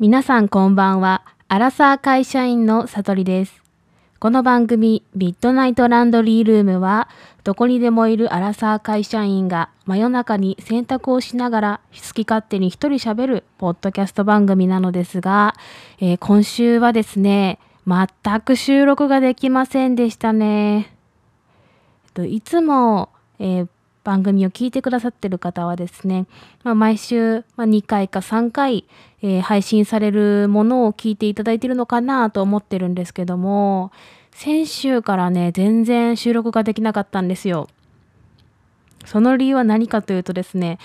皆さんこんばんは。アラサー会社員のさとりです。この番組、ミッドナイトランドリールームは、どこにでもいるアラサー会社員が真夜中に洗濯をしながら好き勝手に一人喋るポッドキャスト番組なのですが、えー今週はですね、全く収録ができませんでしたね。いつも、えー番組を聞いてくださってる方はですね、まあ、毎週、2回か3回、えー配信されるものを聞いていただいてるのかなと思ってるんですけども、先週からね、全然収録ができなかったんですよ。その理由は何かというとですね、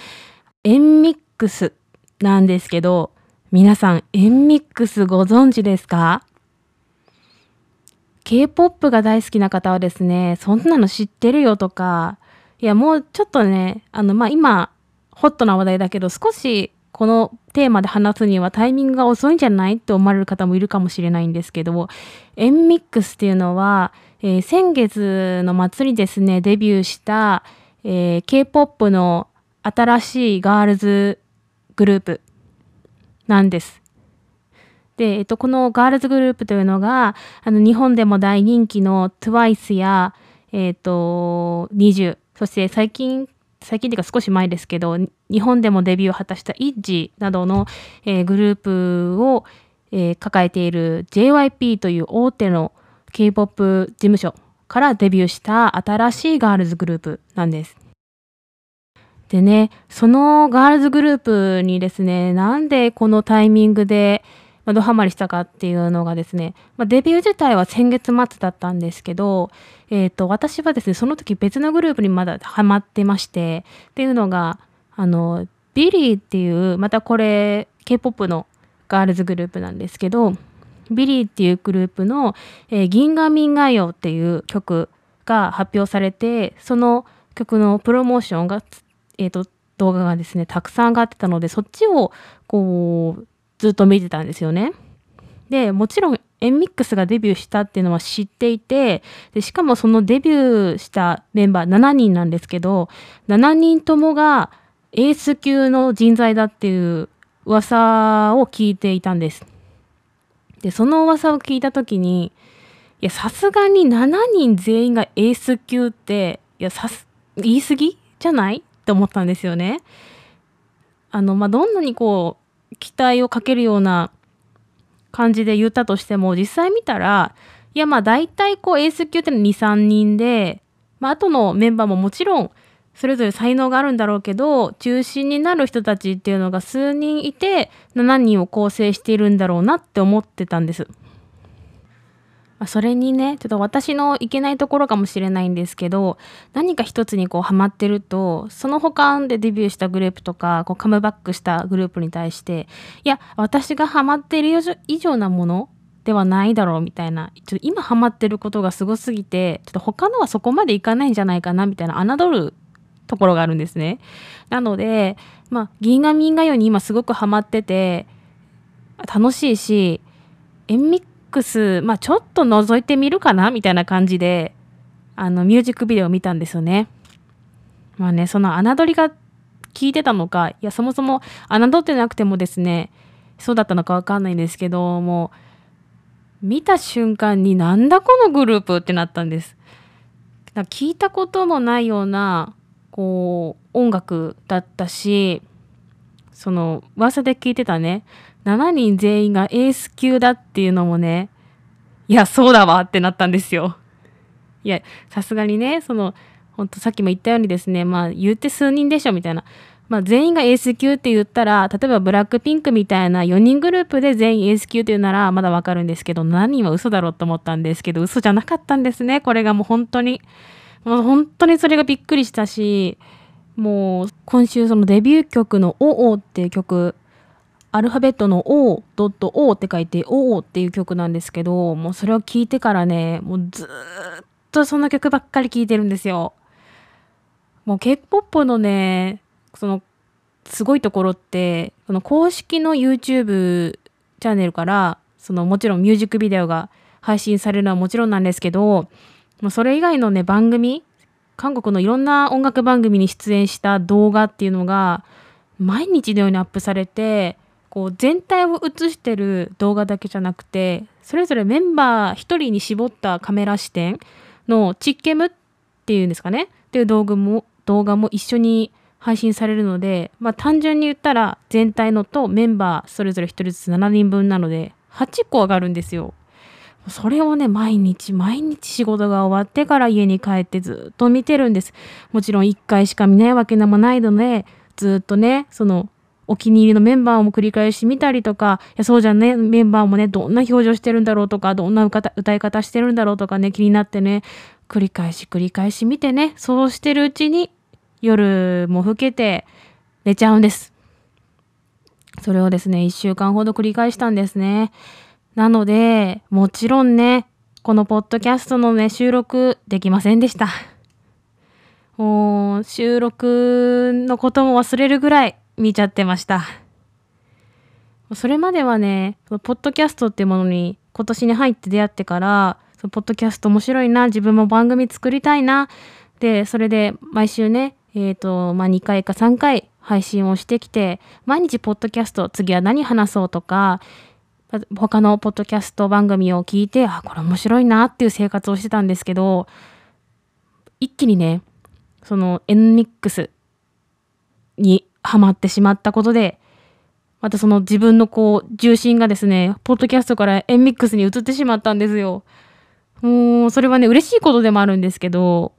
エンミックスなんですけど、皆さん、エンミックスご存知ですか？K-POP が大好きな方はですね、そんなの知ってるよとか、いやもうちょっとね、あの、まあ、今、ホットな話題だけど、少しこのテーマで話すにはタイミングが遅いんじゃないって思われる方もいるかもしれないんですけど、エンミックスっていうのは、えー先月の末にですね、デビューした、えー K-POP の新しいガールズグループなんです。で、えっと、このガールズグループというのが、あの、日本でも大人気の TWICE や、えっと、20、そして最近、最近っていうか少し前ですけど、日本でもデビューを果たした ITZY などの、えーグループを、えー抱えている JYP という大手の K-POP 事務所からデビューした新しいガールズグループなんです。でね、そのガールズグループにですね、なんでこのタイミングで、まあ、ドハマりしたかっていうのがですね、まあ、デビュー自体は先月末だったんですけど、えっ、と、私はですね、その時別のグループにまだハマってまして、っていうのが、あの、 Billlieっていう、またこれ、K-POP のガールズグループなんですけど、 Billlieっていうグループの、えー GingaMingaYo っていう曲が発表されて、その曲のプロモーションが、えっ、と、動画がですね、たくさん上がってたので、そっちを、こう、ずっと見てたんですよね。で、もちろん、エンミックスがデビューしたっていうのは知っていて、でしかもそのデビューしたメンバー7人なんですけど、7人ともがエース級の人材だっていう噂を聞いていたんです。で、その噂を聞いたときに、いや、さすがに7人全員がエース級って、いや、さす、言い過ぎ？じゃない？って思ったんですよね。あの、まあ、どんなにこう、期待をかけるような感じで言ったとしても、実際見たら、いや、まあ、大体こう、エース級ってのは2、3人で、まあ、あとのメンバーももちろん、それぞれ才能があるんだろうけど、中心になる人たちっていうのが数人いて、7人を構成しているんだろうなって思ってたんです。まあそれにね、ちょっと私のいけないところかもしれないんですけど、何か一つにこうハマってると、その他でデビューしたグループとか、こうカムバックしたグループに対して、いや、私がハマってる以上なものではないだろうみたいな、ちょっと今ハマってることがすごすぎて、ちょっと他のはそこまでいかないんじゃないかなみたいな、侮るところがあるんですね。なので、まあ、銀河民歌謡に今すごくハマってて、楽しいし、エンミックス、まあ、ちょっと覗いてみるかなみたいな感じで、あの、ミュージックビデオを見たんですよね。まあね、その侮りが効いてたのか、いや、そもそも侮ってなくてもですね、そうだったのかわかんないんですけど、もう、見た瞬間になんだこのグループってなったんです。なんか聞いたこともないような、こう、音楽だったし、その、噂で聞いてたね、7人全員がエース級だっていうのもね、いや、そうだわってなったんですよ。いや、さすがにね、その、ほんとさっきも言ったようにですね、まあ言って数人でしょみたいな。まあ全員がエース級って言ったら、例えばブラックピンクみたいな4人グループで全員エース級っていうならまだわかるんですけど、7人は嘘だろうと思ったんですけど、嘘じゃなかったんですね。これがもう本当に。もう本当にそれがびっくりしたし、もう今週そのデビュー曲の OO っていう曲、アルファベットの O.O って書いて OO っていう曲なんですけど、もうそれを聞いてからね、もうずっとその曲ばっかり聴いてるんですよ。もう K-POP のね、そのすごいところって、その公式の YouTube チャンネルから、そのもちろんミュージックビデオが配信されるのはもちろんなんですけど、もうそれ以外のね、番組、韓国のいろんな音楽番組に出演した動画っていうのが、毎日のようにアップされて、こう全体を映してる動画だけじゃなくてそれぞれメンバー1人に絞ったカメラ視点のチッケムっていうんですかねっていう動画も動画も一緒に配信されるので、まあ、単純に言ったら全体のとメンバーそれぞれ1人ずつ7人分なので8個上がるんですよ。それをね、毎日毎日仕事が終わってから家に帰ってずっと見てるんです。もちろん1回しか見ないわけでもないので、ずっとね、そのお気に入りのメンバーも繰り返し見たりとか、いやそうじゃね、メンバーもね、どんな表情してるんだろうとか、どんな歌い方してるんだろうとかね、気になってね、繰り返し繰り返し見てね、そうしてるうちに夜も更けて寝ちゃうんです。それをですね、1週間ほど繰り返したんですね。なので、もちろんね、このポッドキャストのね、収録できませんでした。もう、収録のことも忘れるぐらい見ちゃってました。それまではね、ポッドキャストっていうものに今年に入って出会ってから、そのポッドキャスト面白いな、自分も番組作りたいな、で、それで毎週ね、えっ、ー、と、まあ、2回か3回配信をしてきて、毎日ポッドキャスト、次は何話そうとか、他のポッドキャスト番組を聞いて、あ、これ面白いなっていう生活をしてたんですけど、一気にね、その NMIX にハマってしまったことで、またその自分のこう、重心がですね、ポッドキャストから NMIX に移ってしまったんですよ。もう、それはね、嬉しいことでもあるんですけど、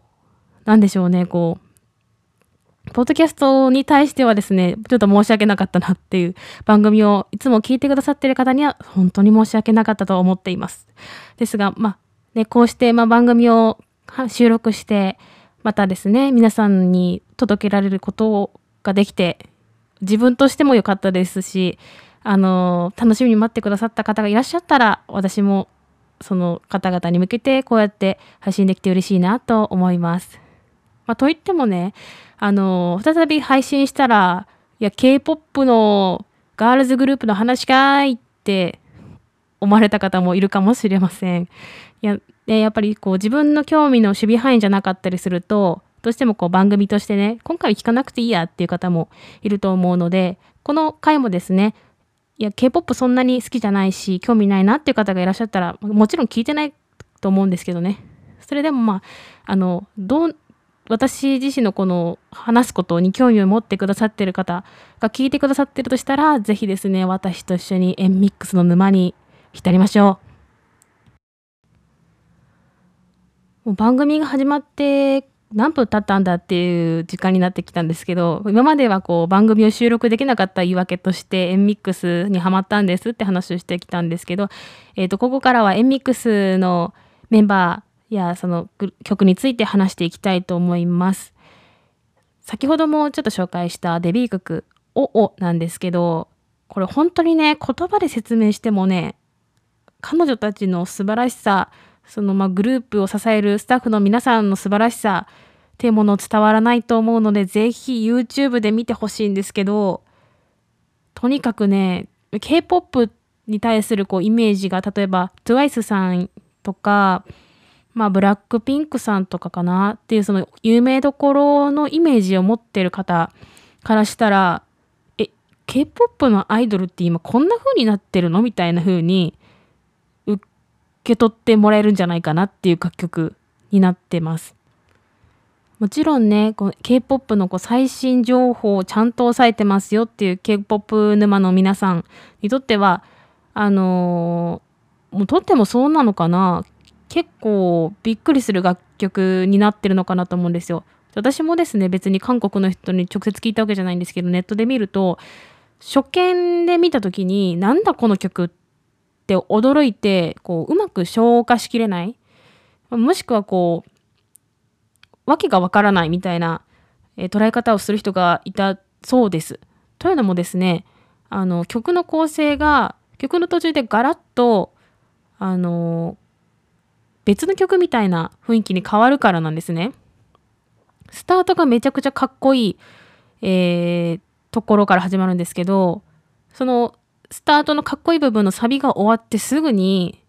なんでしょうね、こう、ポッドキャストに対してはですね、ちょっと申し訳なかったなっていう番組をいつも聞いてくださってる方には本当に申し訳なかったと思っています。ですが、まあ、ね、こうして、ま、番組を収録して、またですね、皆さんに届けられることをができて、自分としても良かったですし、あの、楽しみに待ってくださった方がいらっしゃったら、私もその方々に向けてこうやって配信できて嬉しいなと思います。まあ、といってもね、あの、再び配信したら、いや、K-POP のガールズグループの話かいって思われた方もいるかもしれません。いや、やっぱりこう自分の興味の守備範囲じゃなかったりすると、どうしてもこう番組としてね、今回は聞かなくていいやっていう方もいると思うので、この回もですね、いや、K-POP そんなに好きじゃないし、興味ないなっていう方がいらっしゃったら、もちろん聞いてないと思うんですけどね。それでもまあ、あの、どう、私自身のこの話すことに興味を持ってくださってる方が聞いてくださってるとしたら、ぜひですね、私と一緒にエンミックスの沼に浸りましょう。もう番組が始まって何分経ったんだっていう時間になってきたんですけど、今まではこう番組を収録できなかった言い訳としてエンミックスにハマったんですって話をしてきたんですけど、えっ、ー、と、ここからはエンミックスのメンバー、やその曲について話していきたいと思います。先ほどもちょっと紹介したデビュー曲「おお」なんですけどこれ本当にね言葉で説明してもね彼女たちの素晴らしさそのまあグループを支えるスタッフの皆さんの素晴らしさっていうもの伝わらないと思うのでぜひ YouTube で見てほしいんですけどとにかくね K-POP に対するこうイメージが例えば TWICE さんとかまあ、ブラックピンクさんとかかなっていうその有名どころのイメージを持ってる方からしたら、え、K-POP のアイドルって今こんな風になってるの？みたいな風にけ取ってもらえるんじゃないかなっていう楽曲になってます。もちろんね、K-POP のこう最新情報をちゃんと押さえてますよっていう K-POP 沼の皆さんにとっては、あのー、もうとってもそうなのかな結構びっくりする楽曲になってるのかなと思うんですよ。私もですね別に韓国の人に直接聞いたわけじゃないんですけどネットで見ると初見で見た時になんだこの曲って驚いてこううまく消化しきれないもしくはこう訳がわからないみたいな、え捉え方をする人がいたそうです。というのもですねあの曲の構成が曲の途中でガラッとあの別の曲みたいな雰囲気に変わるからなんですね。スタートがめちゃくちゃかっこいい、えー、ところから始まるんですけど、そのスタートのかっこいい部分のサビが終わってすぐに、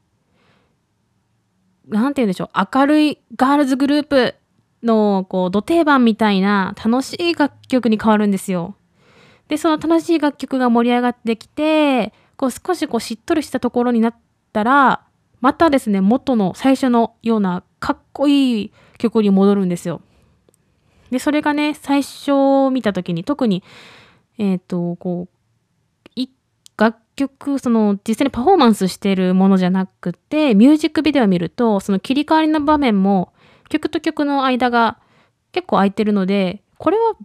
なんて言うんでしょう、明るいガールズグループの、こう、土定番みたいな楽しい楽曲に変わるんですよ。で、その楽しい楽曲が盛り上がってきて、こう少しこうしっとりしたところになったら、またですね、元の最初のようなかっこいい曲に戻るんですよ。で、それがね、最初見た時に特に、えっ、ー、と、こう、楽曲、その実際にパフォーマンスしてるものじゃなくて、ミュージックビデオを見ると、その切り替わりの場面も曲と曲の間が結構空いてるので、これは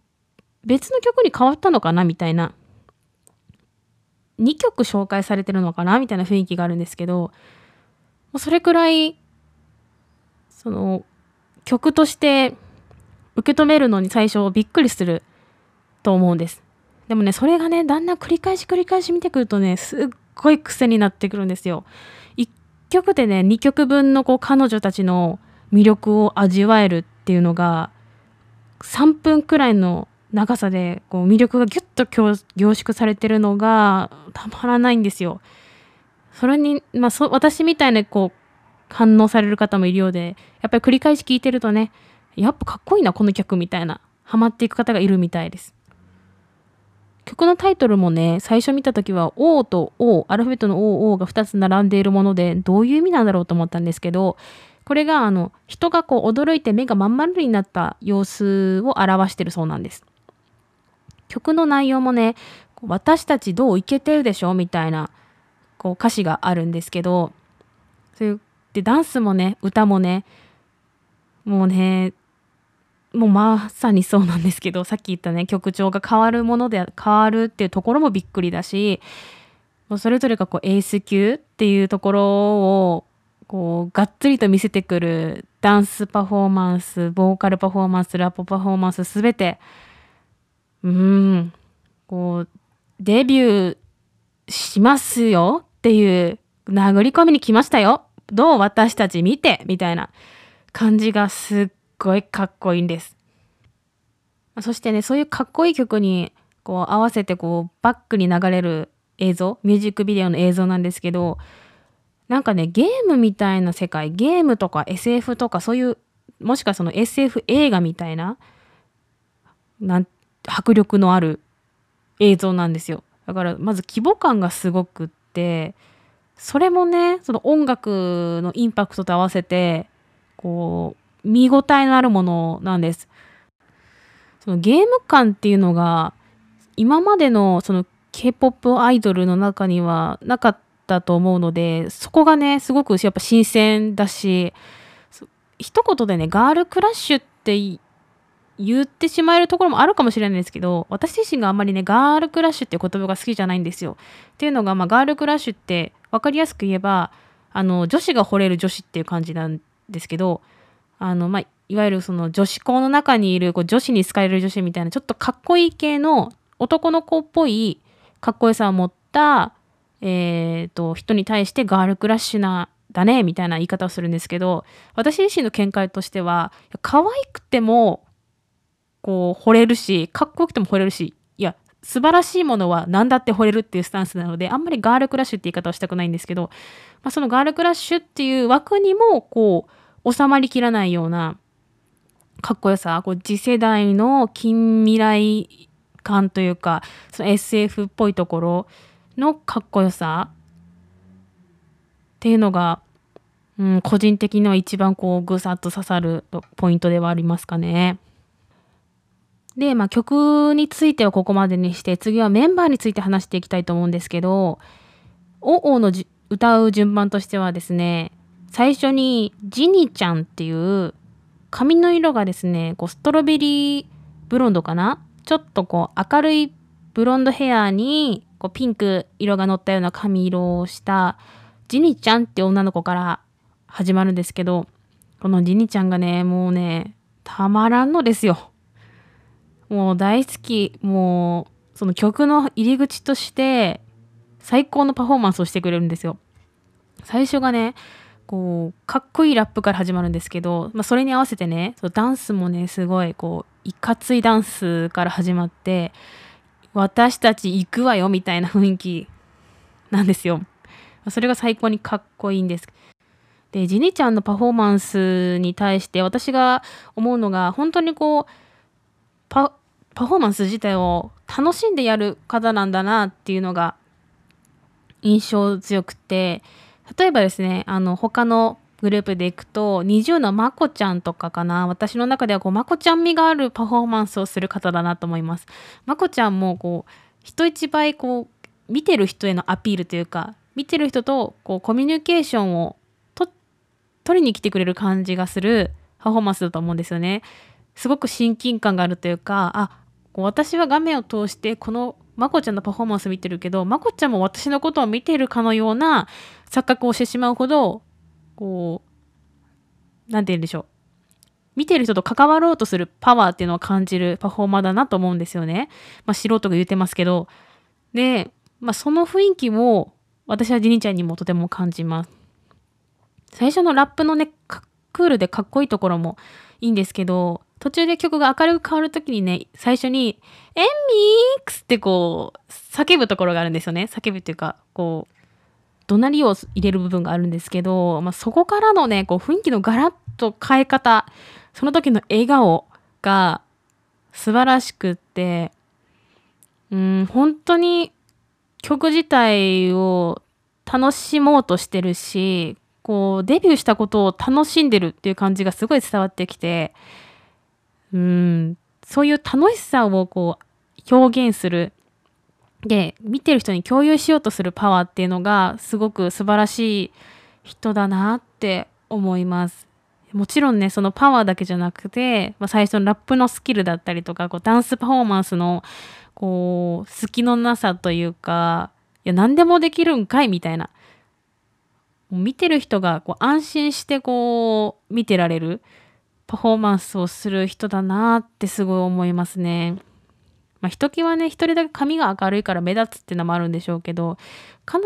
別の曲に変わったのかなみたいな。2曲紹介されてるのかなみたいな雰囲気があるんですけど、それくらい、その、曲として受け止めるのに最初びっくりすると思うんです。でもね、それがね、だんだん繰り返し繰り返し見てくるとね、すっごい癖になってくるんですよ。1曲でね、2曲分のこう彼女たちの魅力を味わえるっていうのが、3分くらいの長さでこう魅力がギュッと凝縮されてるのがたまらないんですよ。それに、まあ、そ私みたいなこう反応される方もいるようでやっぱり繰り返し聞いてるとねやっぱかっこいいなこの曲みたいなハマっていく方がいるみたいです。曲のタイトルもね最初見た時は O と O アルファベットの OO が2つ並んでいるものでどういう意味なんだろうと思ったんですけどこれがあの人がこう驚いて目がまん丸になった様子を表してるそうなんです。曲の内容もね私たちどういけてるでしょみたいなこう歌詞があるんですけどそういうでダンスもね歌もねもうねもうまさにそうなんですけどさっき言ったね曲調が変わるもので変わるっていうところもびっくりだしもうそれぞれがこうエース級っていうところをこうがっつりと見せてくるダンスパフォーマンスボーカルパフォーマンスラップパフォーマンス全てうんこうデビューしますよっていう殴り込みに来ましたよ。どう？私たち見て？みたいな感じがすっごいかっこいいんです。そしてね、そういうかっこいい曲にこう合わせてこうバックに流れる映像、ミュージックビデオの映像なんですけど、なんかね、ゲームみたいな世界、ゲームとか SF とかそういう、もしくはその SF 映画みたいな、なん迫力のある映像なんですよ。だからまず規模感がすごくって、それもね、その音楽のインパクトと合わせて、こう、見応えのあるものなんです。そのゲーム感っていうのが今までのその K-POP アイドルの中にはなかったと思うのでそこがねすごくやっぱ新鮮だし一言でねガールクラッシュって言ってしまえるところもあるかもしれないんですけど私自身があんまりねガールクラッシュっていう言葉が好きじゃないんですよ。っていうのが、まあ、ガールクラッシュって分かりやすく言えばあの女子が惚れる女子っていう感じなんですけどあの、まあ、いわゆるその女子校の中にいるこう女子に好かれる女子みたいなちょっとかっこいい系の男の子っぽいかっこよさを持った、えーと、人に対してガールクラッシュなだねみたいな言い方をするんですけど私自身の見解としては可愛くてもこう惚れるしかっこよくても惚れるしいや素晴らしいものは何だって惚れるっていうスタンスなのであんまりガールクラッシュって言い方をしたくないんですけど、まあ、そのガールクラッシュっていう枠にもこう収まりきらないようなかっこよさこう次世代の近未来感というかその SF っぽいところのかっこよさっていうのが、うん、個人的には一番こうぐさっと刺さるポイントではありますかね。で、まあ、曲についてはここまでにして次はメンバーについて話していきたいと思うんですけど「おお」の歌う順番としてはですね最初にジニちゃんっていう髪の色がですね、こうストロベリーブロンドかな？ちょっとこう明るいブロンドヘアにこうピンク色が乗ったような髪色をしたジニちゃんって女の子から始まるんですけど、このジニちゃんがね、もうね、たまらんのですよ。もう大好き。もう、その曲の入り口として最高のパフォーマンスをしてくれるんですよ。最初がね、こうかっこいいラップから始まるんですけど、まあ、それに合わせてねそうダンスもねすごいこういかついダンスから始まって私たち行くわよみたいな雰囲気なんですよ。それが最高にかっこいいんです。でジニちゃんのパフォーマンスに対して私が思うのが本当にこうパフォーマンス自体を楽しんでやる方なんだなっていうのが印象強くて例えばですねあの他のグループでいくと NiziU のまこちゃんとかかな私の中ではこうまこちゃん味があるパフォーマンスをする方だなと思います。まこちゃんもこう人一倍こう見てる人へのアピールというか見てる人とこうコミュニケーションをと取りに来てくれる感じがするパフォーマンスだと思うんですよね。すごく親近感があるというかあこう私は画面を通してこのまこちゃんのパフォーマンス見てるけどまこちゃんも私のことを見てるかのような錯覚をしてしまうほどこう何て言うんでしょう見てる人と関わろうとするパワーっていうのを感じるパフォーマーだなと思うんですよね。まあ素人が言ってますけど。で、まあその雰囲気を私はジニちゃんにもとても感じます。最初のラップのね、クールでかっこいいところもいいんですけど、途中で曲が明るく変わるときにね、最初に、エンミックスってこう、叫ぶところがあるんですよね。叫ぶっていうか、こう、怒鳴りを入れる部分があるんですけど、まあ、そこからのね、こう雰囲気のガラッと変え方、その時の笑顔が素晴らしくって、うん、本当に曲自体を楽しもうとしてるし、こうデビューしたことを楽しんでるっていう感じがすごい伝わってきて、うん、そういう楽しさをこう表現する。で、見てる人に共有しようとするパワーっていうのがすごく素晴らしい人だなって思います。もちろんね、そのパワーだけじゃなくて、まあ、最初のラップのスキルだったりとか、こうダンスパフォーマンスの、こう、隙のなさというか、いや、何でもできるんかいみたいな。見てる人がこう安心してこう見てられる。パフォーマンスをする人だなってすごい思いますね。まあ、ひときわね、一人だけ髪が明るいから目立つっていうのもあるんでしょうけど、彼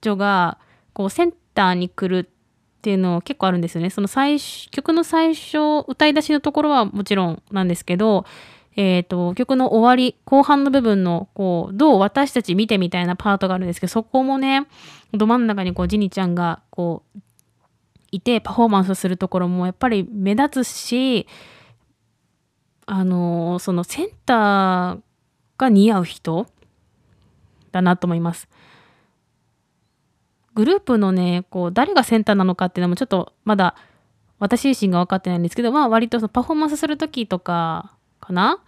女がこうセンターに来るっていうの結構あるんですよね。その最、曲の最初、歌い出しのところはもちろんなんですけど、えっ、ー、と、曲の終わり、後半の部分の、こう、どう私たち見てみたいなパートがあるんですけど、そこもね、ど真ん中にこう、ジニちゃんが、こう、いてパフォーマンスするところもやっぱり目立つしあのそのセンターが似合う人だなと思います。グループのねこう誰がセンターなのかっていうのもちょっとまだ私自身が分かってないんですけどまあ割とそのパフォーマンスする時とかかな？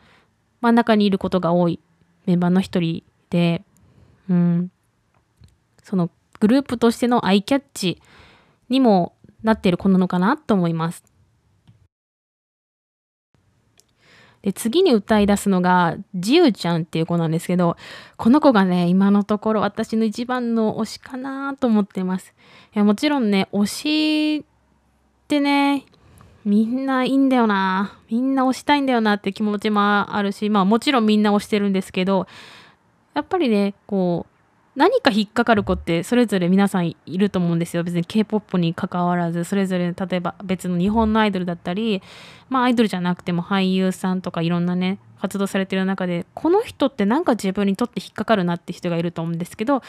真ん中にいることが多いメンバーの一人で。うん。そのグループとしてのアイキャッチにもなっている子なのかなと思います。で、次に歌い出すのが、じゆちゃんっていう子なんですけど、この子がね、今のところ私の一番の推しかなと思ってます。いや、もちろんね、推しってね、みんないいんだよな。みんな推したいんだよなって気持ちもあるし、まあもちろんみんな推してるんですけど、やっぱりね、こう、何か引っかかる子ってそれぞれ皆さんいると思うんですよ別に K-POP に関わらずそれぞれ例えば別の日本のアイドルだったりまあアイドルじゃなくても俳優さんとかいろんなね活動されてる中でこの人ってなんか自分にとって引っかかるなって人がいると思うんですけど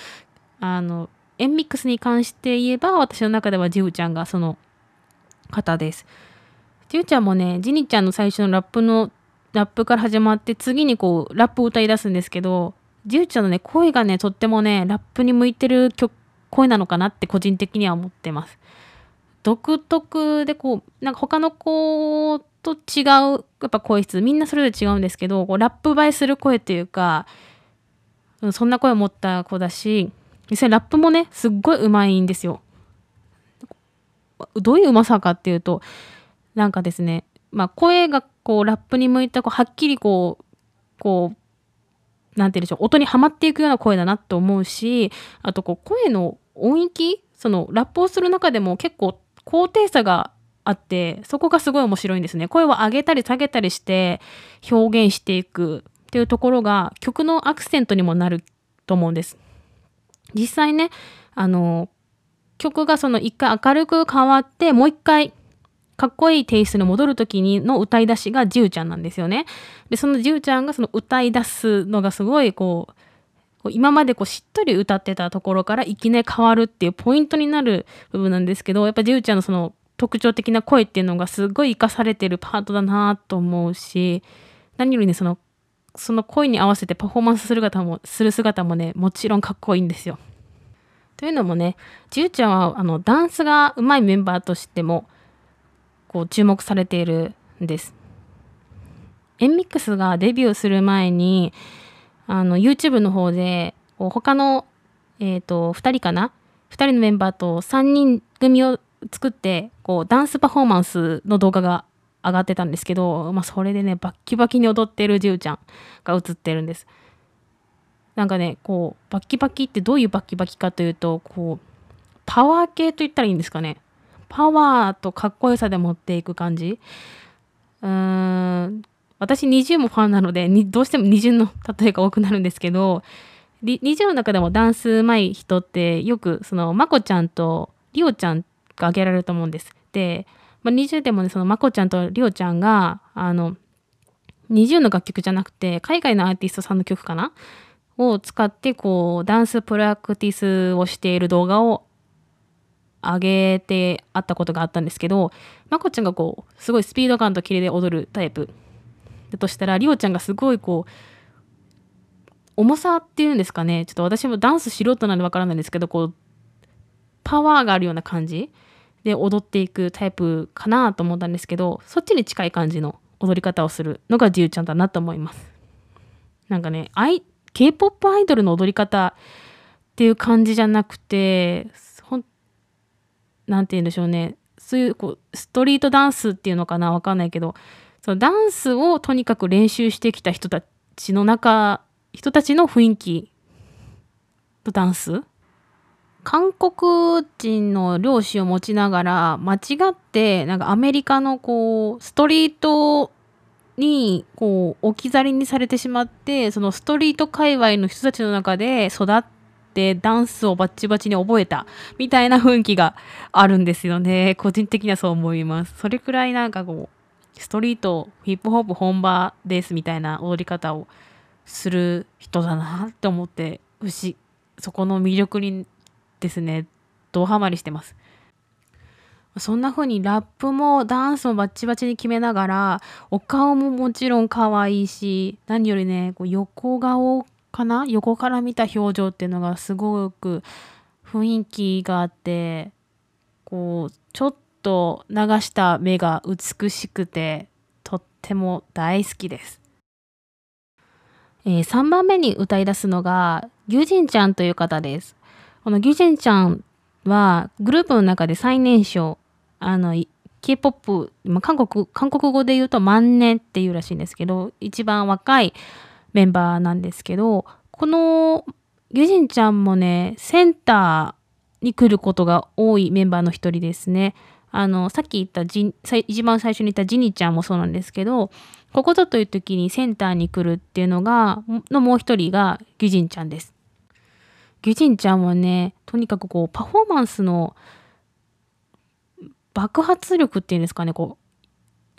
あのエンミックスに関して言えば私の中ではジウちゃんがその方です。ジウちゃんもねジニちゃんの最初のラップのラップから始まって次にこうラップを歌い出すんですけどじゅうちゃんのね、声がね、とってもね、ラップに向いてる曲、声なのかなって個人的には思ってます。独特でこう、なんか他の子と違う、やっぱ声質、みんなそれぞれ違うんですけど、こうラップ映えする声というか、うんそんな声を持った子だし、実際ラップもね、すっごい上手いんですよ。どういううまさかっていうと、なんかですね、まあ声がこうラップに向いたこうはっきりこう、こうなんて言うんでしょう、音にはまっていくような声だなと思うし、あとこう声の音域、そのラップをする中でも結構高低差があって、そこがすごい面白いんですね。声を上げたり下げたりして表現していくっていうところが曲のアクセントにもなると思うんです。実際ね、あの、曲がその一回明るく変わってもう一回かっこいいテイストに戻る時にの歌い出しがじゅうちゃんなんですよね。で、そのじゅうちゃんがその歌い出すのがすごいこう、今までこうしっとり歌ってたところからいきなり変わるっていうポイントになる部分なんですけど、やっぱじゅうちゃんのその特徴的な声っていうのがすごい活かされてるパートだなと思うし、何よりね、そのその声に合わせてパフォーマンスする姿もする姿もねもちろんかっこいいんですよ。というのもねじゅうちゃんはあのダンスが上手いメンバーとしてもこう注目されているんです。エンミックスがデビューする前にあの YouTube の方で他の、えーと、2人かな？2人のメンバーと3人組を作ってこうダンスパフォーマンスの動画が上がってたんですけど、まあ、それでねバッキバキに踊ってるじゅうちゃんが映ってるんです。なんかねこうバッキバキってどういうバッキバキかというとこうパワー系と言ったらいいんですかね？パワーとかっこよさで持っていく感じ？うーん私20もファンなのでどうしても二重の例えが多くなるんですけど20の中でもダンスうまい人ってよくそのまこちゃんとりおちゃんが挙げられると思うんです。で、まあ、20でもねそのまこちゃんとりおちゃんがあの20の楽曲じゃなくて海外のアーティストさんの曲かな？を使ってこうダンスプラクティスをしている動画を上げてあったことがあったんですけどまこちゃんがこうすごいスピード感とキレで踊るタイプだとしたらりおちゃんがすごいこう重さっていうんですかね。ちょっと私もダンス素人なんでわからないんですけどこうパワーがあるような感じで踊っていくタイプかなと思ったんですけどそっちに近い感じの踊り方をするのがじゅうちゃんだなと思います。なんかね K-POP アイドルの踊り方っていう感じじゃなくてほんなんて言うんでしょうね。そういうこうストリートダンスっていうのかなわかんないけどそのダンスをとにかく練習してきた人たちの中人たちの雰囲気とダンス？韓国人の漁師を持ちながら間違ってなんかアメリカのこうストリートにこう置き去りにされてしまってそのストリート界隈の人たちの中で育ってダンスをバッチバチに覚えたみたいな雰囲気があるんですよね。個人的にはそう思います。それくらいなんかこうストリートヒップホップ本場ですみたいな踊り方をする人だなって思って牛そこの魅力にですねドハマりしてます。そんな風にラップもダンスもバッチバチに決めながらお顔ももちろん可愛いし何よりねこう横顔かな？横から見た表情っていうのがすごく雰囲気があってこうちょっと流した目が美しくてとっても大好きです。えー、3番目に歌い出すのがギュジンちゃんという方です。このギュジンちゃんはグループの中で最年少あの K-POP、韓国韓国語で言うと万年っていうらしいんですけど一番若いメンバーなんですけどこのギュジンちゃんもねセンターに来ることが多いメンバーの一人ですね。あの、さっき言った一番最初に言ったジニちゃんもそうなんですけど、ここぞという時にセンターに来るっていうのが、のもう一人がギュジンちゃんです。ギュジンちゃんはね、とにかくこう、パフォーマンスの爆発力っていうんですかね、こ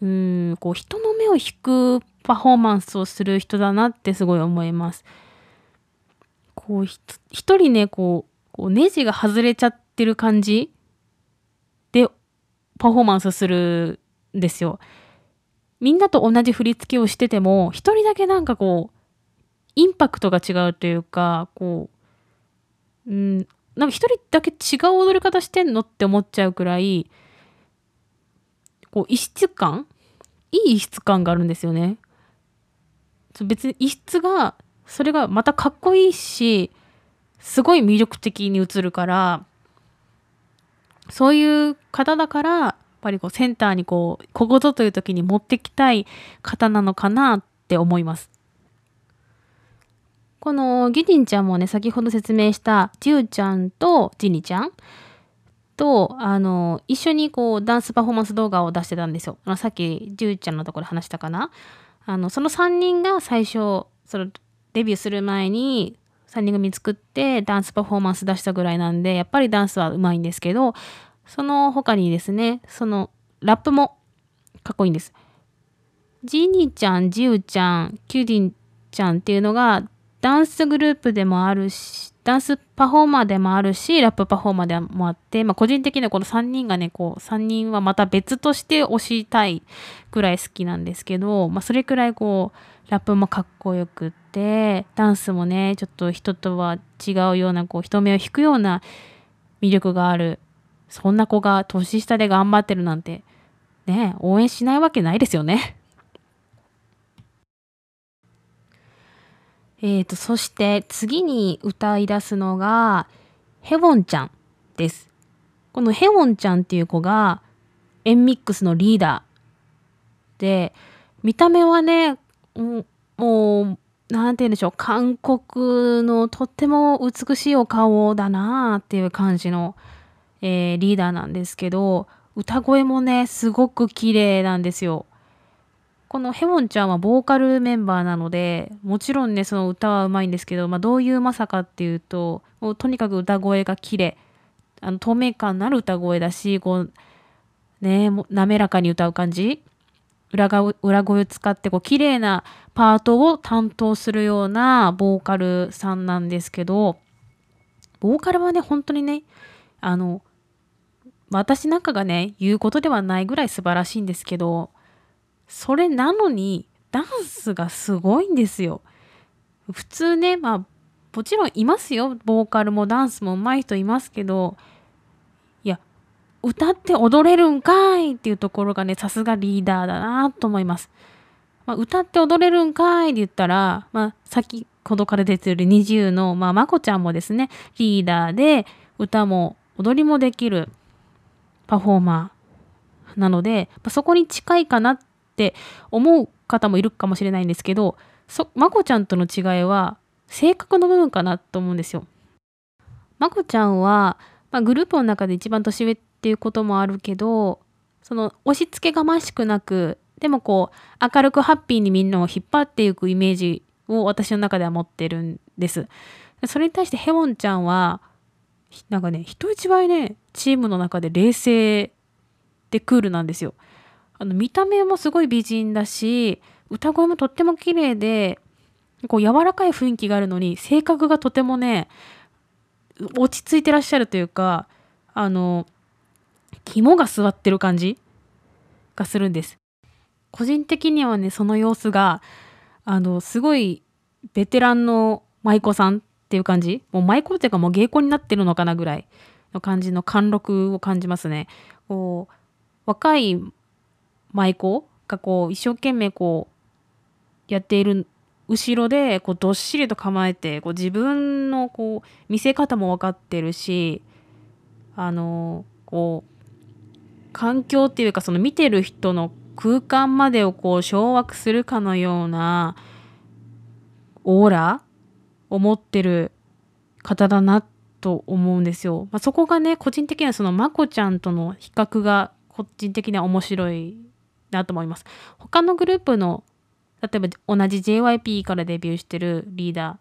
う、うん、こう、人の目を引くパフォーマンスをする人だなってすごい思います。こう、一人ね、こう、こうネジが外れちゃってる感じでパフォーマンスするんですよ。みんなと同じ振り付けをしてても、一人だけなんかこう、インパクトが違うというか、こう、うん、なんか一人だけ違う踊り方してんのって思っちゃうくらい、こう、異質感いい質感があるんですよね。別に異質が、それがまたかっこいいし、すごい魅力的に映るから、そういう方だから、やっぱりこうセンターにこう、ここぞという時に持ってきたい方なのかなって思います。このギディンちゃんもね、先ほど説明したジューちゃんとジニちゃんと、あの、一緒にこう、ダンスパフォーマンス動画を出してたんですよ。あのさっきジューちゃんのところで話したかな。あの、その3人が最初、そのデビューする前に3人組作ってダンスパフォーマンス出したぐらいなんで、やっぱりダンスは上手いんですけど、その他にですね、そのラップもかっこいいんです。ジニちゃん、ジューちゃん、キュディンちゃんっていうのがダンスグループでもあるし、ダンスパフォーマーでもあるし、ラップパフォーマーでもあって、まあ個人的にはこの3人がね、こう3人はまた別として推したいくらい好きなんですけど、まあそれくらいこう、ラップもかっこよくってダンスもねちょっと人とは違うようなこう人目を引くような魅力があるそんな子が年下で頑張ってるなんてね応援しないわけないですよね。えーと、そして次に歌い出すのがヘウォンちゃんです。このヘウォンちゃんっていう子がエンミックスのリーダーで見た目はねもう何て言うんでしょう韓国のとっても美しいお顔だなっていう感じの、えー、リーダーなんですけど歌声もねすごく綺麗なんですよ。このヘウォンちゃんはボーカルメンバーなのでもちろんねその歌はうまいんですけど、まあ、どういうまさかっていうともうとにかく歌声が綺麗あの透明感のある歌声だしこうね滑らかに歌う感じ。裏裏声を使ってこう綺麗なパートを担当するようなボーカルさんなんですけどボーカルはね本当にねあの私なんかがね言うことではないぐらい素晴らしいんですけどそれなのにダンスがすごいんですよ。普通ねまあもちろんいますよボーカルもダンスも上手い人いますけどいや歌って踊れるんかいっていうところがねさすがリーダーだなと思います。まあ、歌って踊れるんかいって言ったら、まあ、先ほどから出てる NiziU の、まあ、まこちゃんもですねリーダーで歌も踊りもできるパフォーマーなので、まあ、そこに近いかなってって思う方もいるかもしれないんですけどそまこちゃんとの違いは性格の部分かなと思うんですよ。まこちゃんは、まあ、グループの中で一番年上っていうこともあるけどその押し付けがましくなくでもこう明るくハッピーにみんなを引っ張っていくイメージを私の中では持ってるんです。それに対してヘウォンちゃんはなんかね人一倍ねチームの中で冷静でクールなんですよ。あの見た目もすごい美人だし歌声もとっても綺麗でこう柔らかい雰囲気があるのに性格がとてもね落ち着いてらっしゃるというかあの肝が据わってる感じがするんです。個人的にはねその様子があのすごいベテランの舞妓さんっていう感じもう舞妓っていうかもう芸妓になってるのかなぐらいの感じの貫禄を感じますね。こう若い舞妓がこう一生懸命こうやっている後ろでこうどっしりと構えてこう自分のこう見せ方も分かってるしあのこう環境っていうかその見てる人の空間までをこう掌握するかのようなオーラを持ってる方だなと思うんですよ。まあ、そこがね個人的にはそのまこちゃんとの比較が個人的には面白いなと思います。他のグループの例えば同じ JYP からデビューしてるリーダ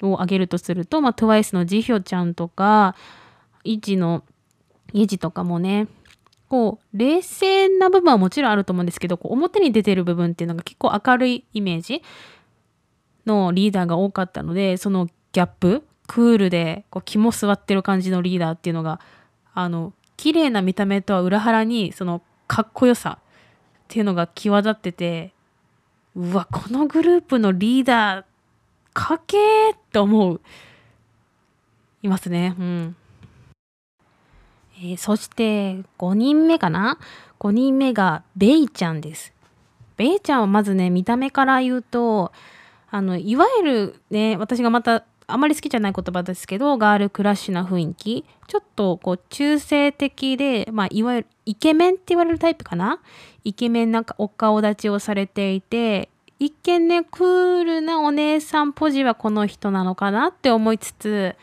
ーを挙げるとすると、まあ、TWICE のジヒョちゃんとかイジのイジとかもねこう冷静な部分はもちろんあると思うんですけどこう表に出てる部分っていうのが結構明るいイメージのリーダーが多かったのでそのギャップクールでこう肝据わってる感じのリーダーっていうのがあの綺麗な見た目とは裏腹にそのかっこよさっていうのが際立っててうわこのグループのリーダーかけーって思ういますね。うん。えー、そして5人目かな？5人目がベイちゃんです。ベイちゃんはまずね見た目から言うとあのいわゆるね私がまたあまり好きじゃない言葉ですけどガールクラッシュな雰囲気。ちょっとこう中性的で、まあ、いわゆるイケメンって言われるタイプかな？イケメンなんかお顔立ちをされていて一見ねクールなお姉さんポジはこの人なのかなって思いつつ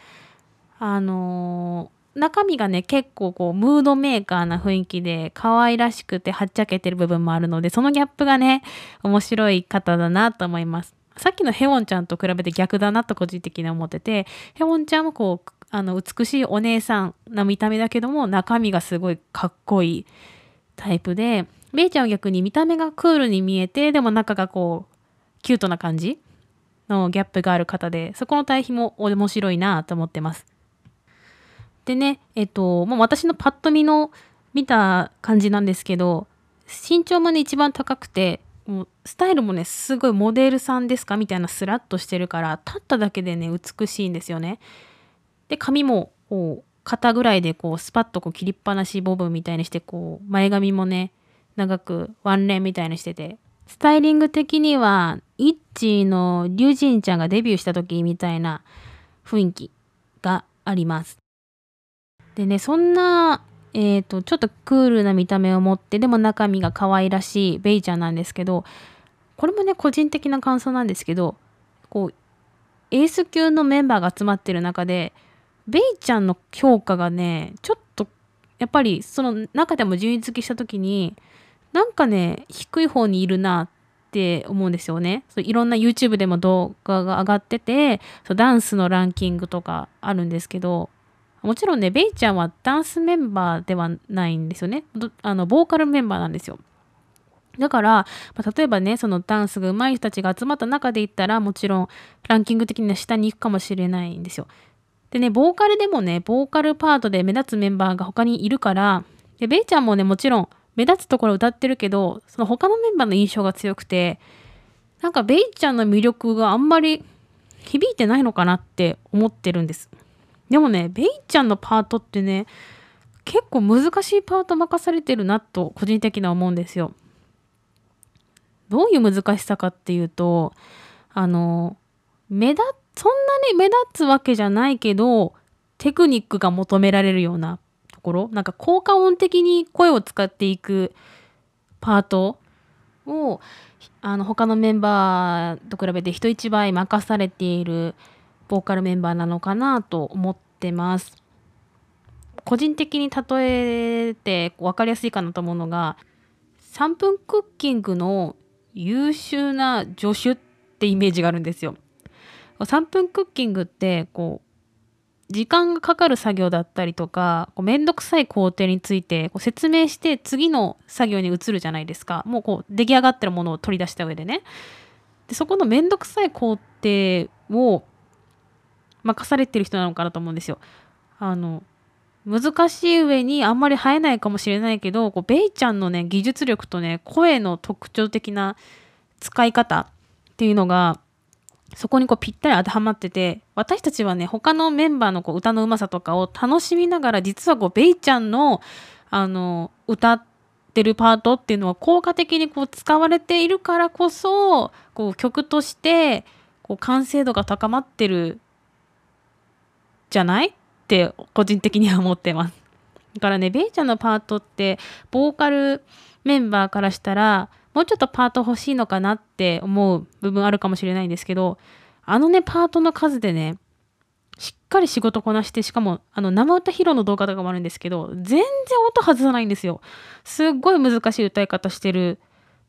あのー、中身がね結構こうムードメーカーな雰囲気で可愛らしくてはっちゃけてる部分もあるのでそのギャップがね面白い方だなと思います。さっきのヘウォンちゃんと比べて逆だなと個人的に思っててヘウォンちゃんもこうあの美しいお姉さんな見た目だけども中身がすごいかっこいいタイプでメイちゃんは逆に見た目がクールに見えてでも中がこうキュートな感じのギャップがある方でそこの対比も面白いなと思ってます。でねえっともう私のパッと見の見た感じなんですけど身長もね一番高くてもうスタイルもねすごいモデルさんですかみたいなスラッとしてるから立っただけでね美しいんですよね。で髪もこう肩ぐらいでこうスパッとこう切りっぱなしボブみたいにしてこう前髪もね長くワンレンみたいにしててスタイリング的にはイッチーのリュジンちゃんがデビューした時みたいな雰囲気があります。でねそんなえーと、ちょっとクールな見た目を持ってでも中身が可愛らしいベイちゃんなんですけどこれもね個人的な感想なんですけどこうエース級のメンバーが集まってる中でベイちゃんの評価がねちょっとやっぱりその中でも順位付けした時になんかね低い方にいるなって思うんですよね。そういろんな YouTube でも動画が上がっててそうダンスのランキングとかあるんですけどもちろんね、ベイちゃんはダンスメンバーではないんですよね。あの、ボーカルメンバーなんですよ。だから、まあ、例えばね、そのダンスが上手い人たちが集まった中で言ったら、もちろんランキング的には下に行くかもしれないんですよ。でね、ボーカルでもね、ボーカルパートで目立つメンバーが他にいるから、でベイちゃんもね、もちろん目立つところ歌ってるけど、その他のメンバーの印象が強くて、なんかベイちゃんの魅力があんまり響いてないのかなって思ってるんです。でもね、ベイちゃんのパートってね、結構難しいパート任されてるなと個人的には思うんですよ。どういう難しさかっていうと、あの、目立っそんなに目立つわけじゃないけど、テクニックが求められるようなところ、なんか効果音的に声を使っていくパートを、あの他のメンバーと比べて人一倍任されているボーカルメンバーなのかなと思ってます。個人的に例えて分かりやすいかなと思うのが3分クッキングの優秀な助手ってイメージがあるんですよ。3分クッキングってこう時間がかかる作業だったりとかこうめんどくさい工程についてこう説明して次の作業に移るじゃないですかもうこう出来上がってるものを取り出した上でねでそこのめんどくさい工程を任されてる人なのかなと思うんですよ。あの難しい上にあんまり生えないかもしれないけどこうベイちゃんのね技術力とね声の特徴的な使い方っていうのがそこにこうぴったり当てはまってて私たちはね他のメンバーのこう歌のうまさとかを楽しみながら実はこうベイちゃんのあの歌ってるパートっていうのは効果的にこう使われているからこそこう曲としてこう完成度が高まってるじゃない？って個人的には思ってます。だからね、ベイちゃんのパートって、ボーカルメンバーからしたら、もうちょっとパート欲しいのかなって思う部分あるかもしれないんですけど、あのね、パートの数でね、しっかり仕事こなして、しかも、あの、生歌披露の動画とかもあるんですけど、全然音外さないんですよ。すっごい難しい歌い方してる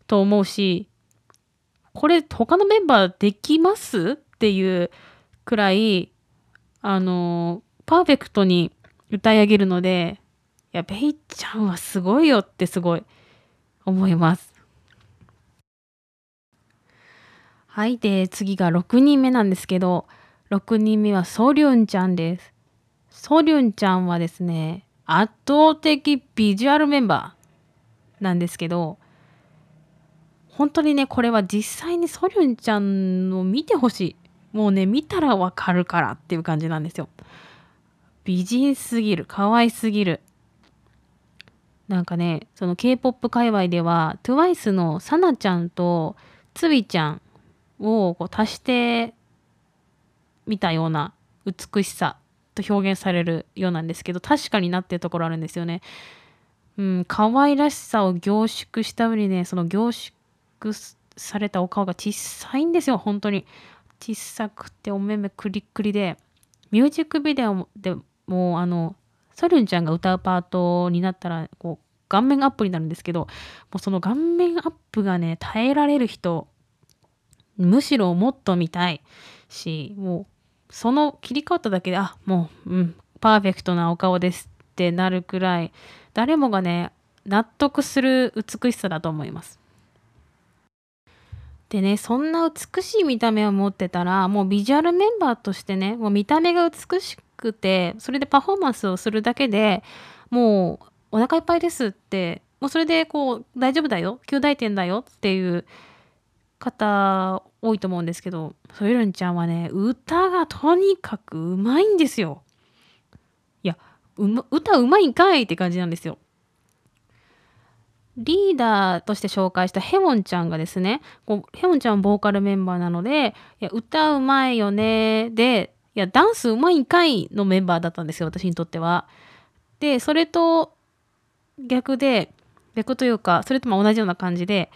と思うし、これ、他のメンバーできますっていうくらい、あのパーフェクトに歌い上げるのでいやベイちゃんはすごいよってすごい思いますはい。で次が6人目なんですけど6人目はソリュンちゃんです。ソリュンちゃんはですね圧倒的ビジュアルメンバーなんですけど本当にねこれは実際にソリュンちゃんを見てほしい。もうね見たらわかるからっていう感じなんですよ。美人すぎる可愛すぎる。なんかねその K-POP 界隈では TWICE のサナちゃんとつびちゃんをこう足してみたような美しさと表現されるようなんですけど確かになってるところあるんですよね。うん、可愛らしさを凝縮した上にねその凝縮されたお顔が小さいんですよ本当に小さくてお目目クリックリでミュージックビデオでもうあのソルンちゃんが歌うパートになったらこう顔面アップになるんですけどもうその顔面アップがね耐えられる人むしろもっと見たいしもうその切り替わっただけであもううんパーフェクトなお顔ですってなるくらい誰もがね納得する美しさだと思います。でねそんな美しい見た目を持ってたらもうビジュアルメンバーとしてねもう見た目が美しくてそれでパフォーマンスをするだけでもうお腹いっぱいですってもうそれでこう大丈夫だよ9大点だよっていう方多いと思うんですけど、ソヨルンちゃんはね、歌がとにかくうまいんですよ。いや、うま、歌うまいんかいって感じなんですよ。リーダーとして紹介したヘウォンちゃんがですね、こうヘウォンちゃんはボーカルメンバーなので、いや、歌うまいよね、で、いや、ダンスうまいんかいのメンバーだったんですよ、私にとっては。で、それと逆で、逆というか、それとも同じような感じで、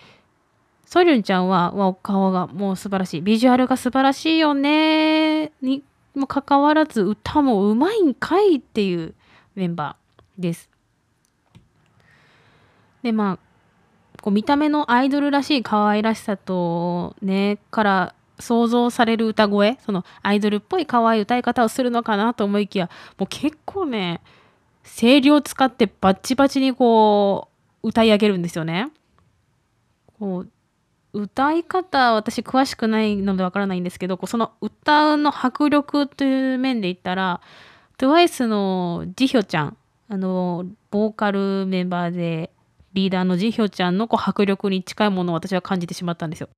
ソリュンちゃんは、わ、顔がもう素晴らしい。ビジュアルが素晴らしいよね。にもかかわらず、歌もうまいんかいっていうメンバーです。でまあこう見た目のアイドルらしい可愛らしさとねから想像される歌声そのアイドルっぽい可愛い歌い方をするのかなと思いきやもう結構ね声量使ってバッチバチにこう歌い上げるんですよね。こう歌い方私詳しくないのでわからないんですけどその歌うの迫力という面で言ったら TWICE のジヒョちゃんあのボーカルメンバーでリーダーのジヒョちゃんのこう迫力に近いものを私は感じてしまったんですよ。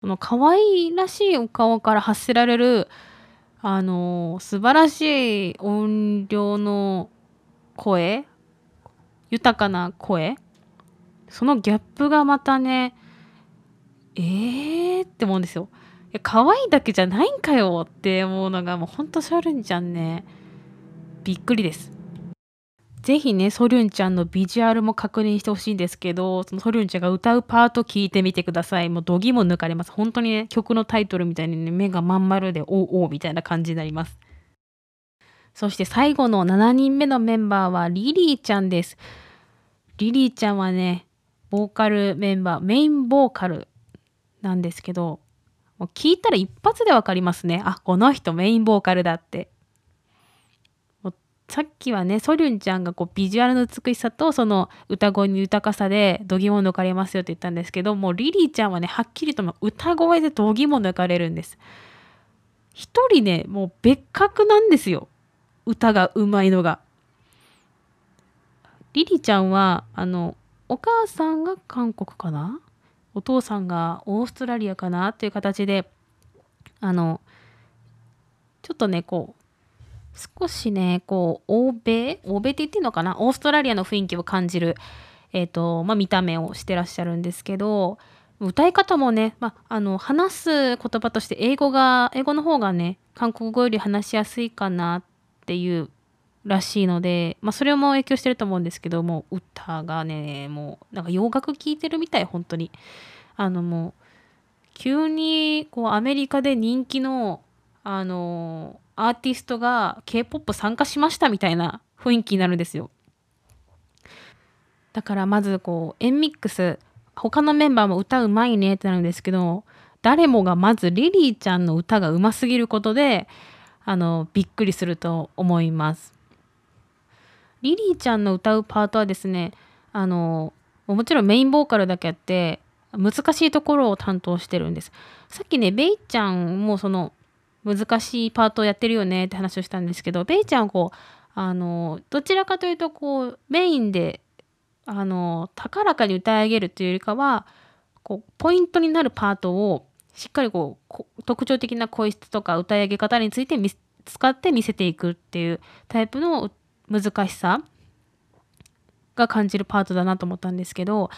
この可愛らしいお顔から発せられるあの素晴らしい音量の声豊かな声そのギャップがまたねえーって思うんですよ。いや可愛いだけじゃないんかよって思うのがもうほんとシャルンちゃんねびっくりです。ぜひね、ソリュンちゃんのビジュアルも確認してほしいんですけど、そのソリュンちゃんが歌うパート聞いてみてください。もう度肝抜かれます。本当にね、曲のタイトルみたいにね、目がまん丸で、おおみたいな感じになります。そして最後の7人目のメンバーはリリーちゃんです。リリーちゃんはね、ボーカルメンバー、メインボーカルなんですけど、もう聞いたら一発でわかりますね。あ、この人メインボーカルだって。さっきはねソリュンちゃんがこうビジュアルの美しさとその歌声の豊かさで度肝を抜かれますよって言ったんですけどもうリリーちゃんはねはっきりと歌声で度肝抜かれるんです一人ねもう別格なんですよ歌がうまいのがリリーちゃんはあのお母さんが韓国かな？お父さんがオーストラリアかなっていう形であのちょっとねこう少しね、こう、欧米？欧米って言っていいのかな？オーストラリアの雰囲気を感じる、え、ー、と、まあ、見た目をしてらっしゃるんですけど、歌い方もね、まあ、あの、話す言葉として英語が、英語の方がね、韓国語より話しやすいかなっていうらしいので、まあ、それも影響してると思うんですけどもう歌がねもうなんか洋楽聴いてるみたい本当にあのもう急にこうアメリカで人気のあのアーティストが K-POP 参加しましたみたいな雰囲気になるんですよ。だからまずこう、エンミックス、他のメンバーも歌うまいねってなるんですけど、誰もがまずリリーちゃんの歌がうますぎることで、あの、びっくりすると思います。リリーちゃんの歌うパートはですね、あの、もちろんメインボーカルだけあって、難しいところを担当してるんです。さっきね、ベイちゃんもその難しいパートをやってるよねって話をしたんですけどベイちゃんはこうあのどちらかというとこうメインであの高らかに歌い上げるというよりかはこうポイントになるパートをしっかりこう特徴的な声質とか歌い上げ方について使って見せていくっていうタイプの難しさが感じるパートだなと思ったんですけど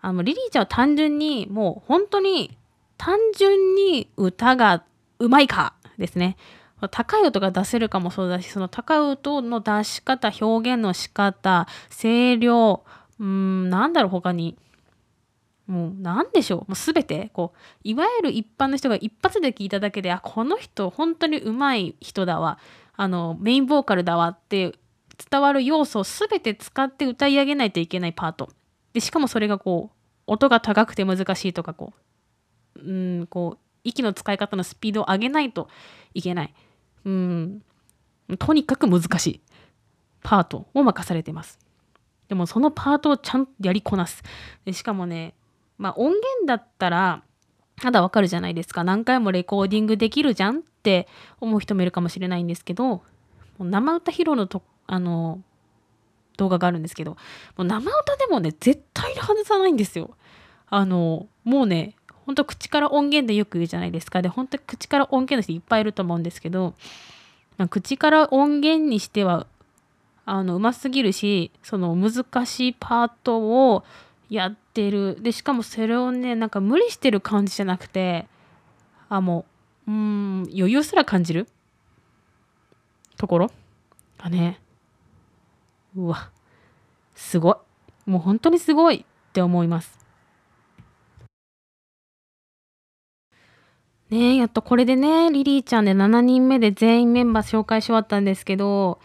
あのリリーちゃんは単純にもう本当に単純に歌がうまいかですね。高い音が出せるかもそうだし、その高い音の出し方、表現の仕方、声量、うん、なんだろう、他に。もう、なんでしょう。もうすべて、こう、いわゆる一般の人が一発で聞いただけで、あ、この人、本当にうまい人だわ。あの、メインボーカルだわって伝わる要素をすべて使って歌い上げないといけないパート。で、しかもそれがこう、音が高くて難しいとか、こう、うん、こう、息の使い方のスピードを上げないといけない。うん。とにかく難しいパートを任されてます。でもそのパートをちゃんとやりこなす。でしかもね、まあ音源だったら、ただわかるじゃないですか。何回もレコーディングできるじゃんって思う人もいるかもしれないんですけど、もう生歌披露のと、あの、動画があるんですけど、もう生歌でもね、絶対に外さないんですよ。あの、もうね、本当口から音源でよく言うじゃないですかで本当に口から音源の人いっぱいいると思うんですけど、口から音源にしてはあのうますぎるしその難しいパートをやってるでしかもそれをねなんか無理してる感じじゃなくてあもううん余裕すら感じるところがねうわすごい。もう本当にすごい。って思います。ねやっとこれでねリリーちゃんで7人目で全員メンバー紹介し終わったんですけど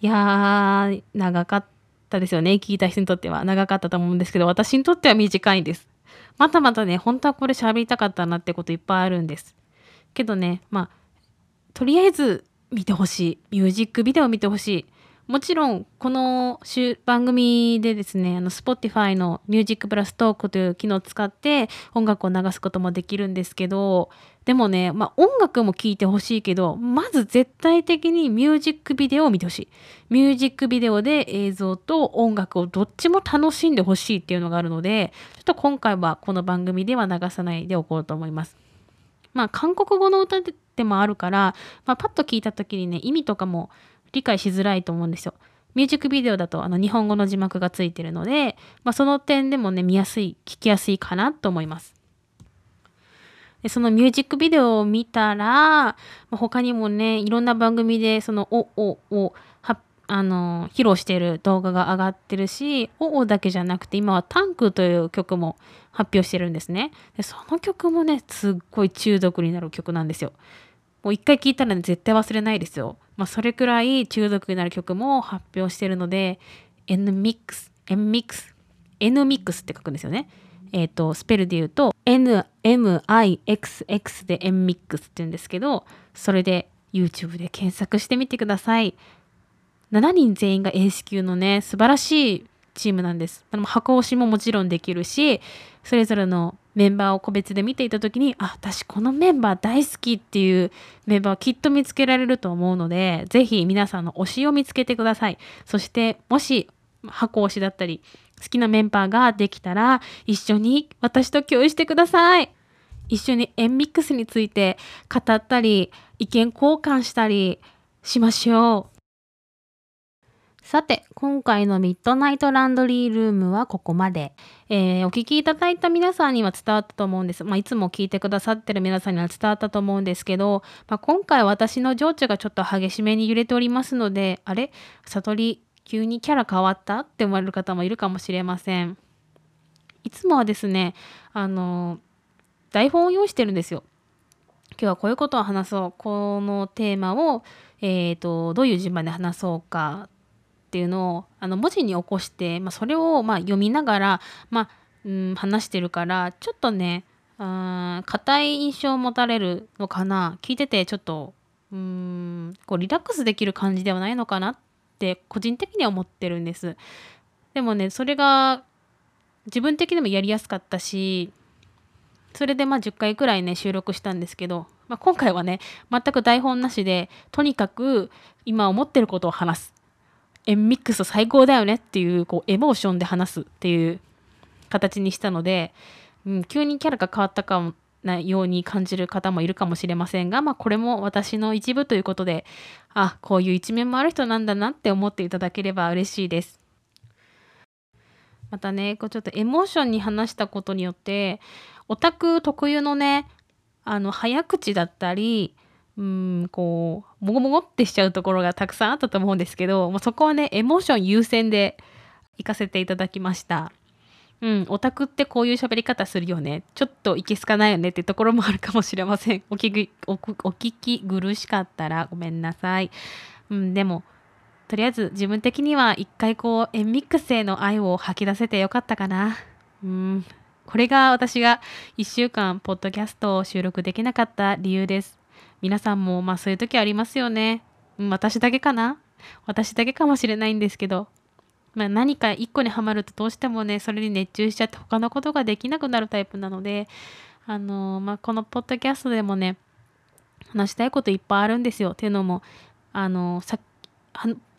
いやー長かったですよね。聞いた人にとっては。長かったと思うんですけど私にとっては短いんです。またまたね本当はこれ喋りたかったなってこといっぱいあるんです。けどねまあとりあえず見てほしい。ミュージックビデオ見てほしい。もちろんこの番組でですねあの Spotify のミュージックプラストークという機能を使って音楽を流すこともできるんですけどでもね、まあ、音楽も聴いてほしいけどまず絶対的にミュージックビデオを見てほしい。ミュージックビデオで映像と音楽をどっちも楽しんでほしいっていうのがあるのでちょっと今回はこの番組では流さないでおこうと思います。まあ韓国語の歌でもあるから、まあ、パッと聞いた時にね意味とかも理解しづらいと思うんですよ。ミュージックビデオだとあの日本語の字幕がついてるので、まあ、その点でもね見やすい聞きやすいかなと思います。でそのミュージックビデオを見たら、まあ、他にもねいろんな番組でその「お」おをはあの披露している動画が上がってるし「お」おだけじゃなくて今は「タンク」という曲も発表してるんですね。でその曲もねすっごい中毒になる曲なんですよ。もう一回聴いたら、ね、絶対忘れないですよ。まあ、それくらい中毒になる曲も発表してるので、NMIX、NMIX、NMIX って書くんですよね。えっ、ー、と、スペルで言うと、NMIXX で NMIX って言うんですけど、それで YouTube で検索してみてください。7人全員がエース級のね、素晴らしいチームなんです。箱押しももちろんできるし、それぞれのメンバーを個別で見ていた時にあ私このメンバー大好きっていうメンバーをきっと見つけられると思うので是非皆さんの推しを見つけてください。そしてもし箱推しだったり好きなメンバーができたら一緒に私と共有してください。一緒にエンミックスについて語ったり意見交換したりしましょう。さて、今回のミッドナイトランドリールームはここまで。えー、お聞きいただいた皆さんには伝わったと思うんです。まあ、いつも聞いてくださってる皆さんには伝わったと思うんですけど、まあ、今回私の情緒がちょっと激しめに揺れておりますので、あれ？悟り、急にキャラ変わったって思われる方もいるかもしれません。いつもはですね、あの、台本を用意してるんですよ。今日はこういうことを話そう。このテーマを、えーとどういう順番で話そうかっていうのをあの文字に起こして、まあ、それをま読みながら、まあ、うん、話してるからちょっとね硬い印象を持たれるのかな聞いててちょっとうんこうリラックスできる感じではないのかなって個人的には思ってるんです。でもねそれが自分的にもやりやすかったしそれでまあ10回くらいね収録したんですけど、まあ、今回はね全く台本なしでとにかく今思ってることを話すエンミックス最高だよねっていうこうエモーションで話すっていう形にしたので、うん、急にキャラが変わったかもなように感じる方もいるかもしれませんが、まあ、これも私の一部ということであこういう一面もある人なんだなって思っていただければ嬉しいです。またねこうちょっとエモーションに話したことによってオタク特有のねあの早口だったりうんこうもごもごってしちゃうところがたくさんあったと思うんですけどもうそこはねエモーション優先で行かせていただきました。うん、オタクってこういう喋り方するよね。ちょっといけすかないよねってところもあるかもしれません。お聞きお聞き苦しかったらごめんなさい。うん、でも、とりあえず自分的には一回こう、エンミックスへの愛を吐き出せてよかったかな。うん、これが私が1週間、ポッドキャストを収録できなかった理由です。皆さんもまあそういう時ありますよね。私だけかな？私だけかもしれないんですけど、まあ、何か一個にはまるとどうしてもねそれに熱中しちゃって他のことができなくなるタイプなのであのまあ、このポッドキャストでもね話したいこといっぱいあるんですよ。っていうのもあのさ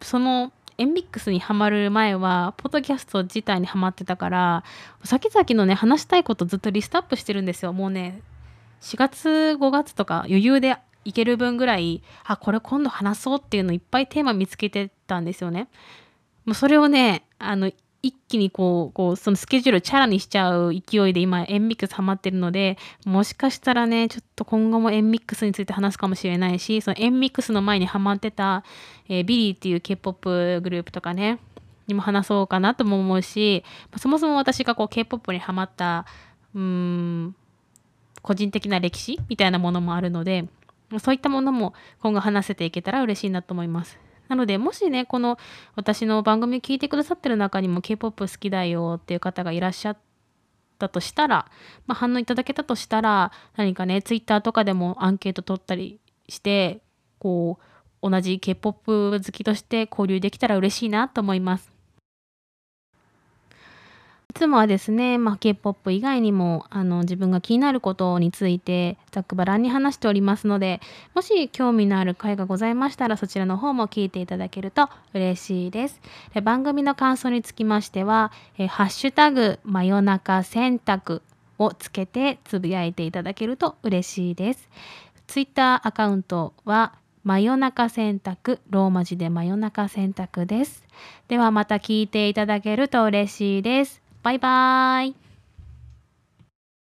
そのエンミックスにハマる前はポッドキャスト自体にハマってたから先々のね話したいことずっとリストアップしてるんですよ。もうね4月5月とか余裕でいける分ぐらいあこれ今度話そうっていうのいっぱいテーマ見つけてたんですよね。もうそれをねあの一気にこうこうそのスケジュールチャラにしちゃう勢いで今エンミックスハマってるのでもしかしたらねちょっと今後もエンミックスについて話すかもしれないしそのエンミックスの前にハマってた、えー、 Billlieっていう K-POP グループとかねにも話そうかなとも思うしそもそも私がこう K-POP にハマったうーん個人的な歴史みたいなものもあるのでそういったものも今後話せていけたら嬉しいなと思います。なので、もしね、この私の番組を聞いてくださってる中にも K-POP 好きだよっていう方がいらっしゃったとしたら、まあ、反応いただけたとしたら、何かね、Twitter とかでもアンケート取ったりして、こう、同じ K-POP 好きとして交流できたら嬉しいなと思います。いつもはですね、まあ、K-POP 以外にもあの自分が気になることについてざっくばらんに話しておりますのでもし興味のある回がございましたらそちらの方も聞いていただけると嬉しいです。で番組の感想につきましては「えハッシュタグ真夜中洗濯」をつけてつぶやいていただけると嬉しいです。ツイッターアカウントは真夜中洗濯ローマ字で真夜中洗濯です。ではまた聞いていただけると嬉しいです。バイバーイ。